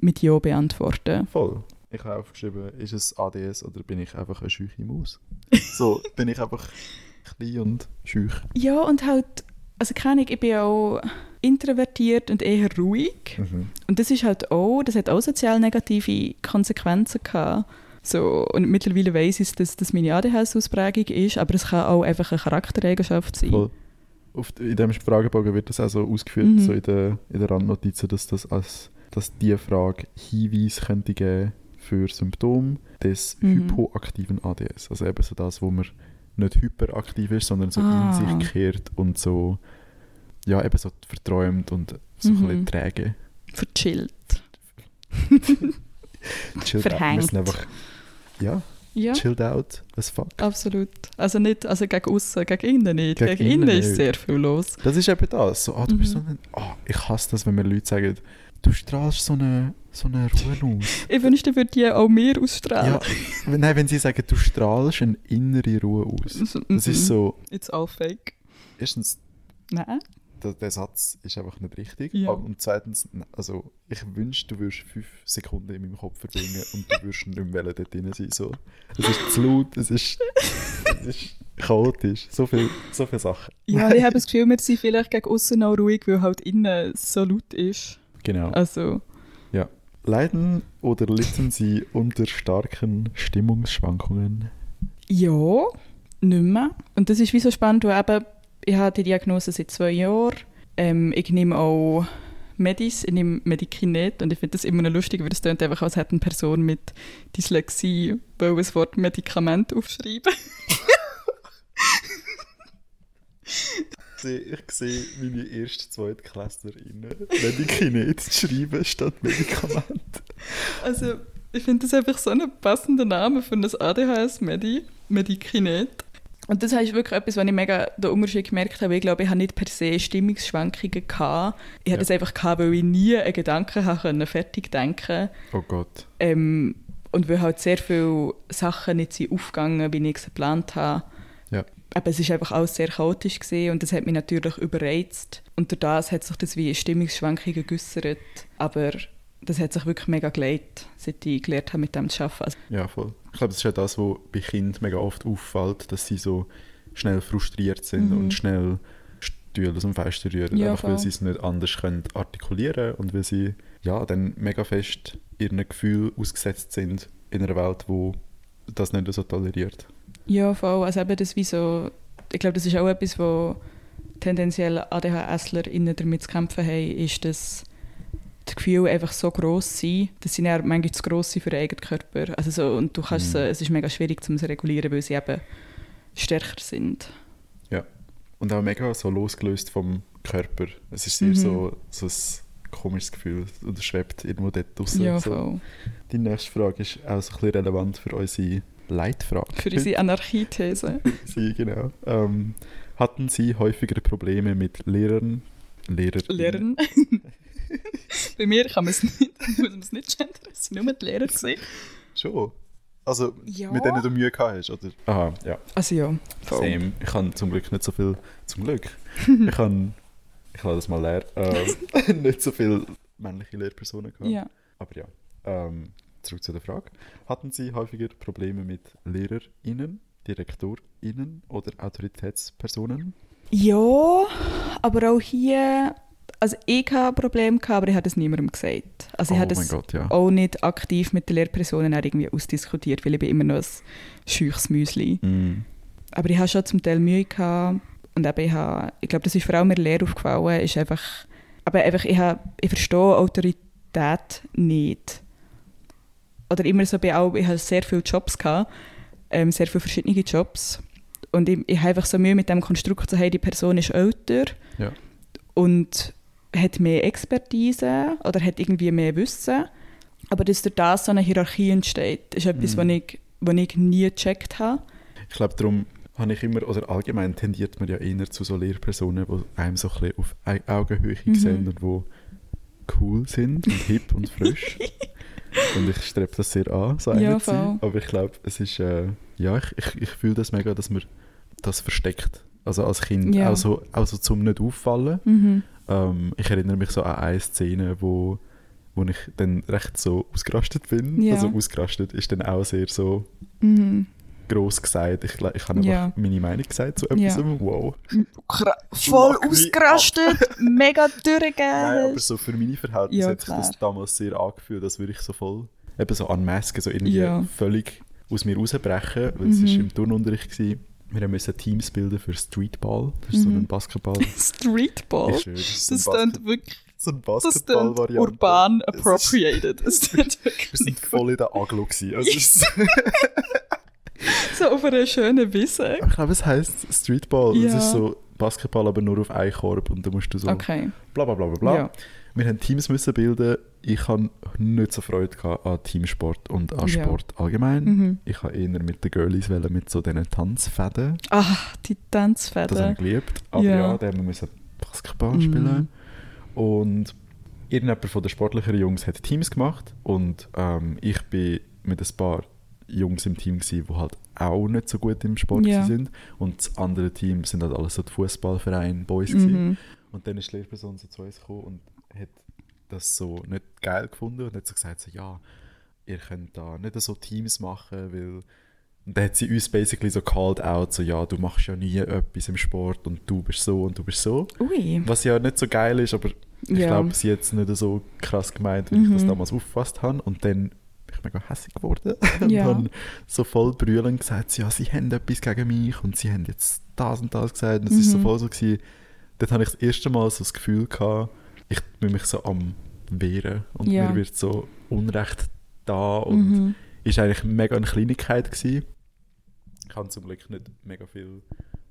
mit Ja beantworten. Voll. Ich habe aufgeschrieben, ist es ADS oder bin ich einfach eine scheuche Maus? [LAUGHS] So, bin ich einfach klein und scheuch. Ja, und halt, also keine ich bin auch introvertiert und eher ruhig. Mhm. Und das ist halt auch, das hat auch sozial negative Konsequenzen gehabt. So, und mittlerweile weiss ich, dass das meine ADHS-Ausprägung ist, aber es kann auch einfach eine Charaktereigenschaft sein. Voll. Auf, in dem Fragebogen wird das auch so ausgeführt, Mhm. so in den in der Randnotizen, dass das als dass die Frage Hinweis könnte geben für Symptome des Mhm. hypoaktiven ADS. Also eben so das, wo man nicht hyperaktiv ist, sondern so Ah. in sich kehrt und so ja, eben so verträumt und so ein Mhm. bisschen träge. Verchillt. [LAUGHS] Chilled out. Verhängt. sind einfach ja, Ja, chilled out as fuck. absolut. Also nicht, also gegen außen, gegen innen nicht. Gegen Gegen, innen innen ist nicht. sehr viel los. Das ist eben das. So, ah, du bist Mhm. so ein, ah, ich hasse das, wenn mir Leute sagen, du strahlst so eine, so eine Ruhe aus. [LAUGHS] Ich wünschte, würde die auch mehr ausstrahlen. ja, wenn- nein, wenn sie sagen, du strahlst eine innere Ruhe aus. [LAUGHS] Das ist so, It's all fake. erstens, Nein. der, der Satz ist einfach nicht richtig. Ja. Und zweitens, also ich wünschte, du würdest fünf Sekunden in meinem Kopf verbringen und du würdest nicht mehr dort drin sein. So. Es ist zu laut, es ist, es ist chaotisch. So viele so viel Sachen. Ja, ich habe das Gefühl, wir sind vielleicht gegen außen auch ruhig, weil halt innen so laut ist. Genau. Also, Leiden oder litten sie unter starken Stimmungsschwankungen? ja, nicht mehr. Und das ist wie so spannend, weil eben, ich habe die Diagnose seit zwei Jahren. Ähm, ich nehme auch Medis, ich nehme Medikinet und ich finde das immer noch lustig, weil das klingt einfach, als hätte eine Person mit Dyslexie weil das Wort Medikament aufschreiben. [LAUGHS] Ich sehe, ich sehe meine erste Zweitklässlerinnen Medikinet schreiben statt Medikament. Also, ich finde das einfach so einen passenden Namen für ein ADHS-Medi, Medikinet. Und das ist wirklich etwas, was ich mega den Unterschied gemerkt habe. Ich glaube, ich habe nicht per se Stimmungsschwankungen gehabt. Ich Ja. hatte das einfach gehabt, weil ich nie einen Gedanken habe können, fertig denken Oh Gott. ähm, Und weil halt sehr viele Sachen nicht sind aufgegangen, wie ich es geplant habe. Ja. Aber es ist einfach alles sehr chaotisch gesehen und das hat mich natürlich überreizt. Und durch das hat sich das wie Stimmungsschwankungen geäussert. Aber das hat sich wirklich mega geleitet, seit ich gelernt habe, mit dem zu arbeiten. Also, Ja, voll. Ich glaube, das ist ja das, was bei Kindern mega oft auffällt, dass sie so schnell frustriert sind Mhm. und schnell Stühle aus dem Fenster rühren, Ja, einfach weil voll. sie es nicht anders können artikulieren und weil sie ja, dann mega fest ihren Gefühl ausgesetzt sind in einer Welt, wo das nicht so toleriert. Ja, voll. Also eben das wie so, ich glaube, das ist auch etwas, wo tendenziell ADHSler damit zu kämpfen haben, ist, dass das Gefühl einfach so gross sind, dass sie dann manchmal zu gross sind für den eigenen Körper. Also so, und du kannst Mhm. es ist mega schwierig, um sie zu regulieren, weil sie eben stärker sind. Und auch mega so losgelöst vom Körper. Es ist sehr Mhm. so, so ein komisches Gefühl es schwebt irgendwo dort draussen. Ja, so. Die nächste Frage ist auch so ein bisschen relevant für unsere Leitfrage. Für unsere Anarchiethese. [LAUGHS] Sie, genau. Ähm, hatten Sie häufiger Probleme mit Lehrern? Lehrer Lernen. [LAUGHS] Bei mir kann man es nicht, [LAUGHS] muss man es nicht gendern, es waren nur die Lehrer. Gewesen. Schon. Also, Ja. mit denen du Mühe gehabt hast, oder? Aha, ja. Also ja, voll. Same. Ich habe zum Glück nicht so viel. Zum Glück. ich habe. Ich lasse das mal leer. Äh, nicht so viele männliche Lehrpersonen gehabt. Ja. Aber ja. Ähm, zurück zu der Frage. Hatten Sie häufiger Probleme mit LehrerInnen, DirektorInnen oder Autoritätspersonen? ja, aber auch hier, also ich hatte ein Problem, gehabt, aber ich habe es niemandem gesagt. Also ich oh habe das Gott, ja. auch nicht aktiv mit den Lehrpersonen irgendwie ausdiskutiert, weil ich bin immer noch ein scheuches Müsli. Mm. Aber ich hatte schon zum Teil Mühe gehabt und eben ich, habe, ich glaube, das ist vor allem mir Lehre aufgefallen, ist einfach, aber einfach, ich, habe, ich verstehe Autorität nicht. Oder immer so bei auch, ich habe sehr viele Jobs gehabt, ähm, sehr viele verschiedene Jobs und ich, ich habe einfach so Mühe mit dem Konstrukt, so, hey, die Person ist älter Ja. und hat mehr Expertise oder hat irgendwie mehr Wissen, aber dass durch das so eine Hierarchie entsteht, ist etwas, Mhm. was ich, was ich nie gecheckt habe. Ich glaube, darum habe ich immer, oder allgemein tendiert man ja eher zu so Lehrpersonen, die einem so ein bisschen auf Au- Augenhöhe Mhm. sehen und die cool sind und hip und frisch. [LAUGHS] Und ich strebe das sehr an, so Ja, zu sein. voll. Aber ich glaube, es ist, äh, ja, ich, ich, ich fühle das mega, dass man das versteckt. Also als Kind, Ja. auch, so, auch so zum nicht auffallen. Mhm. Ähm, ich erinnere mich so an eine Szene, wo, wo ich dann recht so ausgerastet bin. Ja. Also ausgerastet ist dann auch sehr so Mhm. Gross gesagt. Ich, ich habe einfach Ja. meine Meinung gesagt zu Ja. etwas. Wow. Voll mag mich ausgerastet, [LAUGHS] mega Nein, aber so für meine Verhältnisse Ja, hat sich das damals sehr angefühlt, als würde ich so voll eben so an Masken so irgendwie Ja. völlig aus mir rausbrechen, weil es Mhm. ist im Turnunterricht gewesen. Wir mussten Teams bilden für Streetball. Das ist so Mhm. ein Basketball. [LAUGHS] Streetball. Das ist Das so ein klingt wirklich so ein das Basketball-Variante. urban ist- appropriated. Es klingt wirklich [LAUGHS] Wir sind voll in der Aglo gewesen. Also ist, so auf einer schönen Wiese. ich glaube, es heisst Streetball. Es Ja. ist so Basketball, aber nur auf einen Korb und da musst du so Okay. bla bla bla bla bla. Ja. Wir haben Teams müssen bilden. Ich habe nicht so Freude an Teamsport und an Ja. Sport allgemein. Mhm. Ich habe eher mit den Girlies wollen, mit so diesen Tanzfäden. Ah, die Das habe Tanzfäden. ich geliebt. Aber Ja. ja, da haben wir müssen Basketball Mhm. spielen. Und irgendjemand von den sportlicheren Jungs hat Teams gemacht. Und ähm, ich bin mit ein paar Jungs im Team gewesen, die halt auch nicht so gut im Sport Ja. sind. Und das andere Team sind halt alles so die Fußballverein Boys gewesen. Mhm. Und dann ist die Lehrperson so zu uns gekommen und hat das so nicht geil gefunden und hat so gesagt, so, ja, ihr könnt da nicht so Teams machen, weil... Und dann hat sie uns basically so called out, so, ja, du machst ja nie etwas im Sport und du bist so und du bist so. Ui. Was ja nicht so geil ist, aber ich Ja. glaube, sie hat es nicht so krass gemeint, wie ich das Mhm. damals aufgefasst habe. Und dann ich mega hässlich geworden [LAUGHS] und Ja. habe so voll brüllend gesagt, ja, sie haben etwas gegen mich und sie haben jetzt das und das gesagt. Und es ist so Mhm. voll so gewesen, dort habe ich das erste Mal so das Gefühl gehabt, ich bin mich so am wehren und Ja. mir wird so Unrecht da und Mhm. ist eigentlich mega eine Kleinigkeit gewesen. Ich habe zum Glück nicht mega viel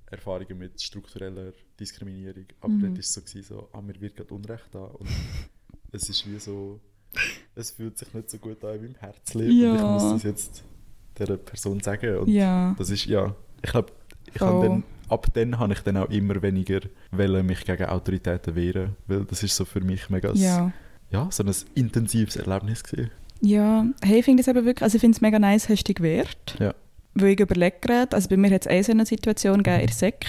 Erfahrungen mit struktureller Diskriminierung, aber Mhm. dort war es so, gewesen, so ah, mir wird gerade Unrecht da und es ist wie so, es fühlt sich nicht so gut an in meinem Herzen und ich Ja. muss das jetzt der Person sagen und Ja. das ist, ja, ich glaube, ich habe dann, ab dann habe ich dann auch immer weniger wollen, mich gegen Autoritäten wehren, weil das ist so für mich mega Ja. ja, so ein intensives Erlebnis gewesen. Ja, hey, ich finde es eben wirklich, also ich finde es mega nice, hast du dich gewehrt. Ja. Weil ich überlege gerade, also bei mir hat es eine so eine Situation gegeben in der Sek.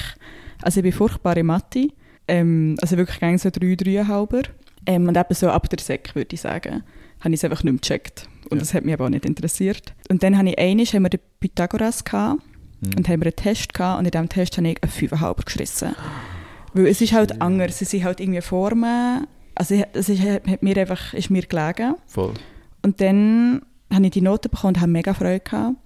Also ich bin furchtbar in Mathe. Ähm, also wirklich gegen so drei, dreieinhalber. Ähm, und eben so ab der Sek, würde ich sagen, habe ich es einfach nicht mehr gecheckt. Und Ja. das hat mich aber auch nicht interessiert. Und dann habe ich einmal, haben wir den Pythagoras gehabt Mhm. und haben wir einen Test gehabt und in diesem Test habe ich einen 5,5 geschissen. Weil es ist halt Shit. anders, es sind halt irgendwie Formen, also es ist, hat mir einfach, ist mir gelegen. Voll. Und dann habe ich die Noten bekommen und habe mega Freude gehabt.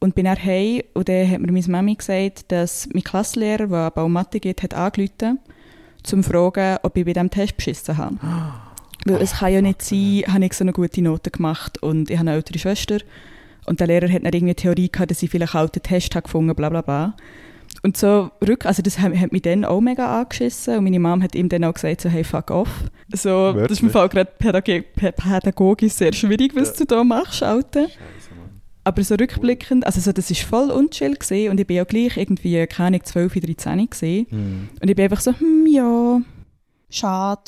Und bin dann heim und dann hat mir meine Mami gesagt, dass mein Klassenlehrer, der Bau Mathe geht, hat angerufen, um zu fragen, ob ich bei diesem Test beschissen habe. [GASPS] Weil es kann ja nicht sein, habe ich so eine gute Note gemacht und ich habe eine ältere Schwester und der Lehrer hat dann irgendwie eine Theorie gehabt, dass ich vielleicht auch den Test habe gefunden, bla bla bla. Und so rück, also das hat, hat mich dann auch mega angeschissen und meine Mom hat ihm dann auch gesagt, so hey, fuck off. So, das ist mir Wirklich? Fall gerade pädagogisch sehr schwierig, was Ja. du da machst, Alter. Scheiße. Aber so rückblickend, also so, das ist voll unchill gesehen und ich bin ja gleich irgendwie, keine Ahnung, 12, 13 gesehen Hm. und ich bin einfach so, hm, ja, schade.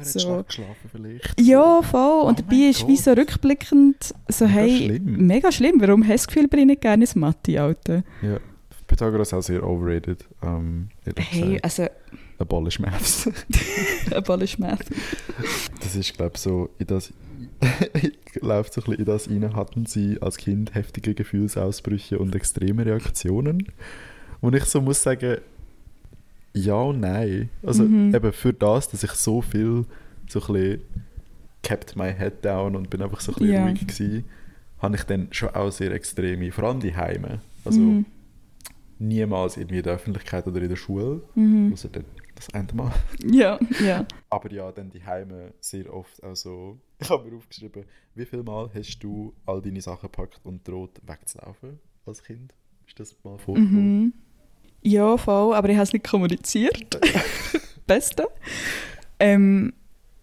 Er hat So. schlecht geschlafen vielleicht. Ja, voll. Und Oh dabei ist wie Gott. so rückblickend so, Mega hey, schlimm. mega schlimm. Warum hast du das Gefühl, bin ich nicht gerne ins Mathe, Alter? Ja. Pythagoras auch sehr overrated. Ähm, ehrlich Hey, gesagt. also, Abolish Maths. ein Ball ist [LAUGHS] Math. Das ist, glaube ich, so in das... [LAUGHS] läuft so ein bisschen in das rein. Hatten Sie als Kind heftige Gefühlsausbrüche und extreme Reaktionen? Und ich so muss sagen, ja und nein. Also Mhm. eben für das, dass ich so viel so ein bisschen kept my head down und bin einfach so ein bisschen Ja. ruhig gewesen, habe ich dann schon auch sehr extreme, vor allem die Heime. Also Mhm. niemals irgendwie in der Öffentlichkeit oder in der Schule, Mhm. außer dann das eine Mal. [LAUGHS] Ja, ja. Aber ja, dann die Heime sehr oft auch so. Ich habe mir aufgeschrieben, wie viel Mal hast du all deine Sachen gepackt und droht wegzulaufen als Kind? Ist das mal vorgekommen? Mhm. Ja, voll, aber ich habe es nicht kommuniziert. [LAUGHS] Beste. Ähm,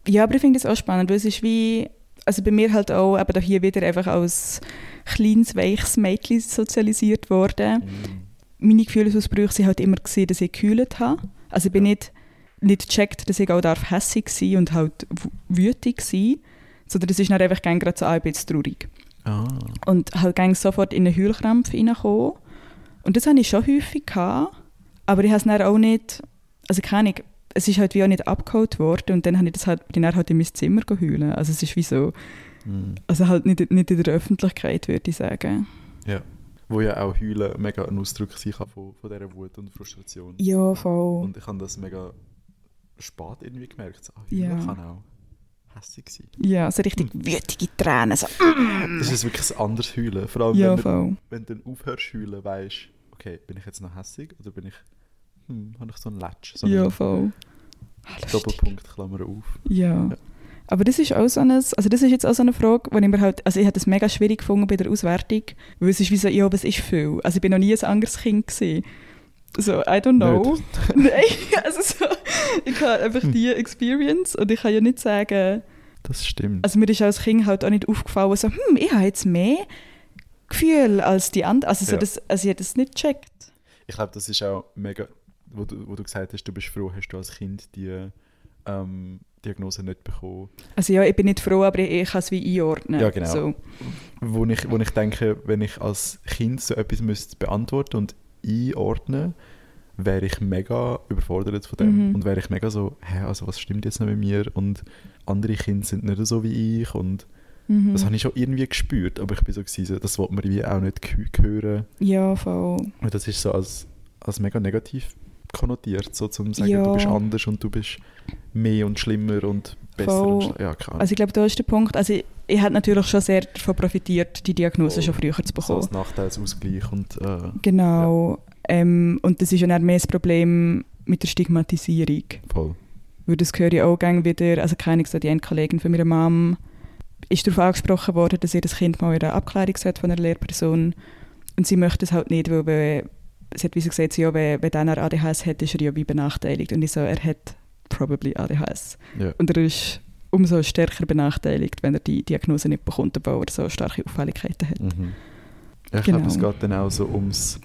ja, aber ich finde es auch spannend, weil es ist wie, also bei mir halt auch, eben da hier wieder einfach als kleines, weiches Mädchen sozialisiert worden. Mhm. Meine Gefühlsausbrüche waren halt immer, gewesen, dass ich gekühlt habe. Also ich bin Ja. nicht, nicht gecheckt, dass ich auch darf hässig sein und halt wütig sein, Sondern das ist dann einfach gerne gerade so ein bisschen traurig. Ah. Und halt sofort in einen Heulkrampf reingekommen. Und das hatte ich schon häufig, gehabt, aber ich habe es dann auch nicht, also keine Ahnung, es ist halt wie auch nicht abgeholt worden und dann habe ich das halt, bin ich halt in mein Zimmer heulen. Also es ist wie so, Mhm. also halt nicht, nicht in der Öffentlichkeit, würde ich sagen. Ja. Wo ja auch Heulen mega ein Ausdruck sein kann von, von dieser Wut und Frustration. Ja, voll. Und ich habe das mega spät irgendwie gemerkt. So, ah, Ja. Heulen kann auch hässlich sein. Ja, so richtig wütige Tränen. So. Das ist wirklich ein anderes Heulen. Vor allem, Ja, wenn, du, wenn du dann aufhörst heulen, weißt okay, bin ich jetzt noch hässlich oder bin ich, hm, habe ich so einen Latsch? So Ja, einen voll. Ah. Doppelpunkt, Klammer auf. Ja. Aber das ist auch so eine, also das ist jetzt auch so eine Frage, wo ich mir halt, also ich habe das mega schwierig gefunden bei der Auswertung, weil es ist wie so, ja, was ist viel? Also ich bin noch nie ein anderes Kind gewesen. So, I don't know. [LAUGHS] Nein, also so, ich habe einfach die Experience und ich kann ja nicht sagen, Das stimmt. also mir ist als Kind halt auch nicht aufgefallen, so, hm, ich habe jetzt mehr Gefühl als die anderen, also, so Ja. das, also ich habe das nicht gecheckt. Ich glaube, das ist auch mega, wo du, wo du gesagt hast, du bist froh, hast du als Kind die ähm, Diagnose nicht bekommen. Also ja, ich bin nicht froh, aber ich, ich kann es wie einordnen. Ja, genau. So. Wo ich, wo ich denke, wenn ich als Kind so etwas müsste beantworten und einordnen, wäre ich mega überfordert von dem Mhm. und wäre ich mega so, hä, also was stimmt jetzt noch mit mir und andere Kinder sind nicht so wie ich und Mhm. das habe ich schon irgendwie gespürt, aber ich bin so gewesen, so, das wollte man wie auch nicht hören Ja, voll. und das ist so als, als mega negativ konnotiert, so zum sagen, Ja. du bist anders und du bist mehr und schlimmer und besser Voll. und ja klar. Also ich glaube, da ist der Punkt. Also ich, ich habe natürlich schon sehr davon profitiert, die Diagnose Voll. schon früher zu so bekommen. als Nachteilsausgleich und äh, Genau. Ähm, und das ist ja dann mehr das Problem mit der Stigmatisierung. voll. Weil das höre ich auch gerne wieder, also keine so die eine Kollegin von meiner Mom ist darauf angesprochen worden, dass ihr das Kind mal in eine Abklärung sollte von einer Lehrperson und sie möchte es halt nicht, weil wenn, sie hat wie so gesagt, ja, wenn, wenn einer ADHS hat, ist er ja wie benachteiligt und ich so, er hat probably ADHS Ja. und er ist umso stärker benachteiligt, wenn er die Diagnose nicht bekommt, weil er so starke Auffälligkeiten hat. Mhm. Ich Genau. glaube, es geht dann auch so ums,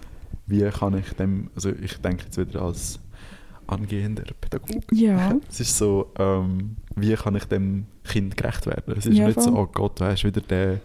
wie kann ich dem, also ich denke jetzt wieder als angehender Pädagoge. Ja, [LAUGHS] Es ist so, ähm, wie kann ich dem Kind gerecht werden? Es ist Ja, nicht so, oh Gott, du hast wieder den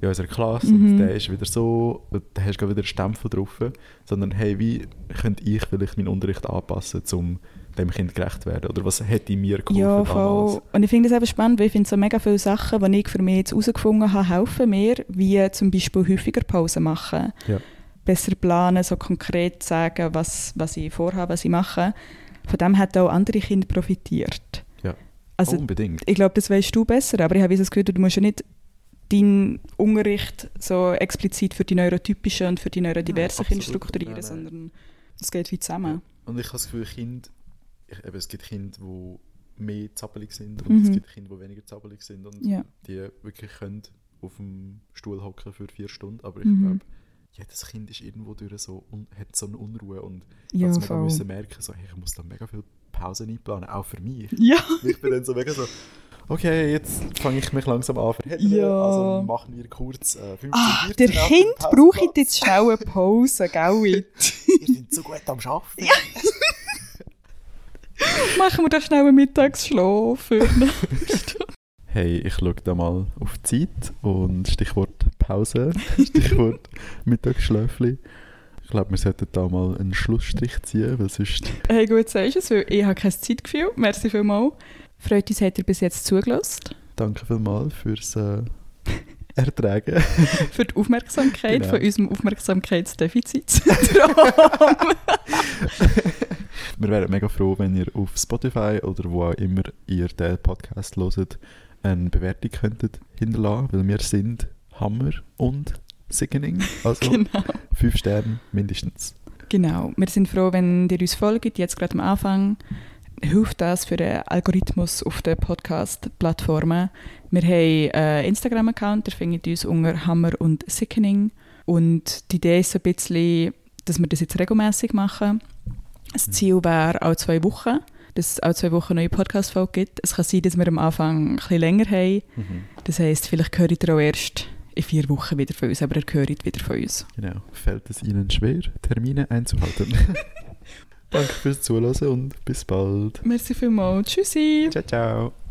in unserer Klasse Mhm. und der ist wieder so, da hast du wieder einen Stempel drauf, sondern hey, wie könnte ich vielleicht meinen Unterricht anpassen, um dem Kind gerecht zu werden? Oder was hätte mir geholfen ja damals? voll. Und ich finde es eben spannend, weil ich finde so mega viele Sachen, die ich für mich jetzt herausgefunden habe, helfen mir, wie zum Beispiel häufiger Pausen machen. Ja. Besser planen, so konkret sagen, was, was ich vorhabe, was ich mache. Von dem hat auch andere Kinder profitiert. Ja. Also Unbedingt. ich glaube, das weißt du besser, aber ich habe das Gefühl, du musst ja nicht deinen Unterricht so explizit für die neurotypischen und für die neurodiversen Nein, Kinder strukturieren, Nein, nein. sondern es geht wie zusammen. Und ich habe das Gefühl, Kinder, ich, eben, es gibt Kinder, die mehr zappelig sind und es Mhm. gibt Kinder, die weniger zappelig sind und Ja. die wirklich können auf dem Stuhl hocken für vier Stunden. Aber ich Mhm. glaube, jedes Kind ist irgendwo durch so hat so eine Unruhe und Ja, es voll. müssen merken, so, hey, ich muss da mega viel Pausen einplanen, auch für mich. [LAUGHS] Ja, ich bin dann so mega so, okay, jetzt fange ich mich langsam an verhindern, Ja. also machen wir kurz äh, 15, Ah, 14 der Kind braucht jetzt schnell eine Pause, [LAUGHS] gell? Ihr seid so gut am Arbeiten. [LAUGHS] Machen wir da schnell einen Mittagsschlaf. Hey, ich schaue da mal auf die Zeit und Stichwort Pause, Stichwort Mittagsschläfli. Ich glaube, wir sollten da mal einen Schlussstrich ziehen, weil sonst... hey, gut sagst du es, weil ich habe kein Zeitgefühl. Merci vielmals. Freut uns, habt ihr bis jetzt zugelassen. Danke vielmals fürs äh, Ertragen. [LAUGHS] Für die Aufmerksamkeit Genau. von unserem Aufmerksamkeitsdefizitsyndrom. [LAUGHS] [LAUGHS] Wir wären mega froh, wenn ihr auf Spotify oder wo auch immer ihr den Podcast hört, eine Bewertung könntet hinterlassen, weil wir sind Hammer und Sickening. [LAUGHS] Also genau. fünf Sterne mindestens. genau. Wir sind froh, wenn ihr uns folgt, jetzt gerade am Anfang. Hilft das für den Algorithmus auf den Podcast-Plattformen. Wir haben einen Instagram-Account, der findet uns unter Hammer und Sickening. Und die Idee ist so ein bisschen, dass wir das jetzt regelmäßig machen. Das Ziel wäre alle zwei Wochen, dass es alle zwei Wochen neue Podcast-Folge gibt. Es kann sein, dass wir am Anfang ein bisschen länger haben. Mhm. Das heisst, vielleicht hört ihr auch erst in vier Wochen wieder von uns, aber ihr hört wieder von uns. Genau. Fällt es Ihnen schwer, Termine einzuhalten? [LAUGHS] Danke fürs Zuhören und bis bald. Merci vielmals. Tschüssi. Ciao, ciao.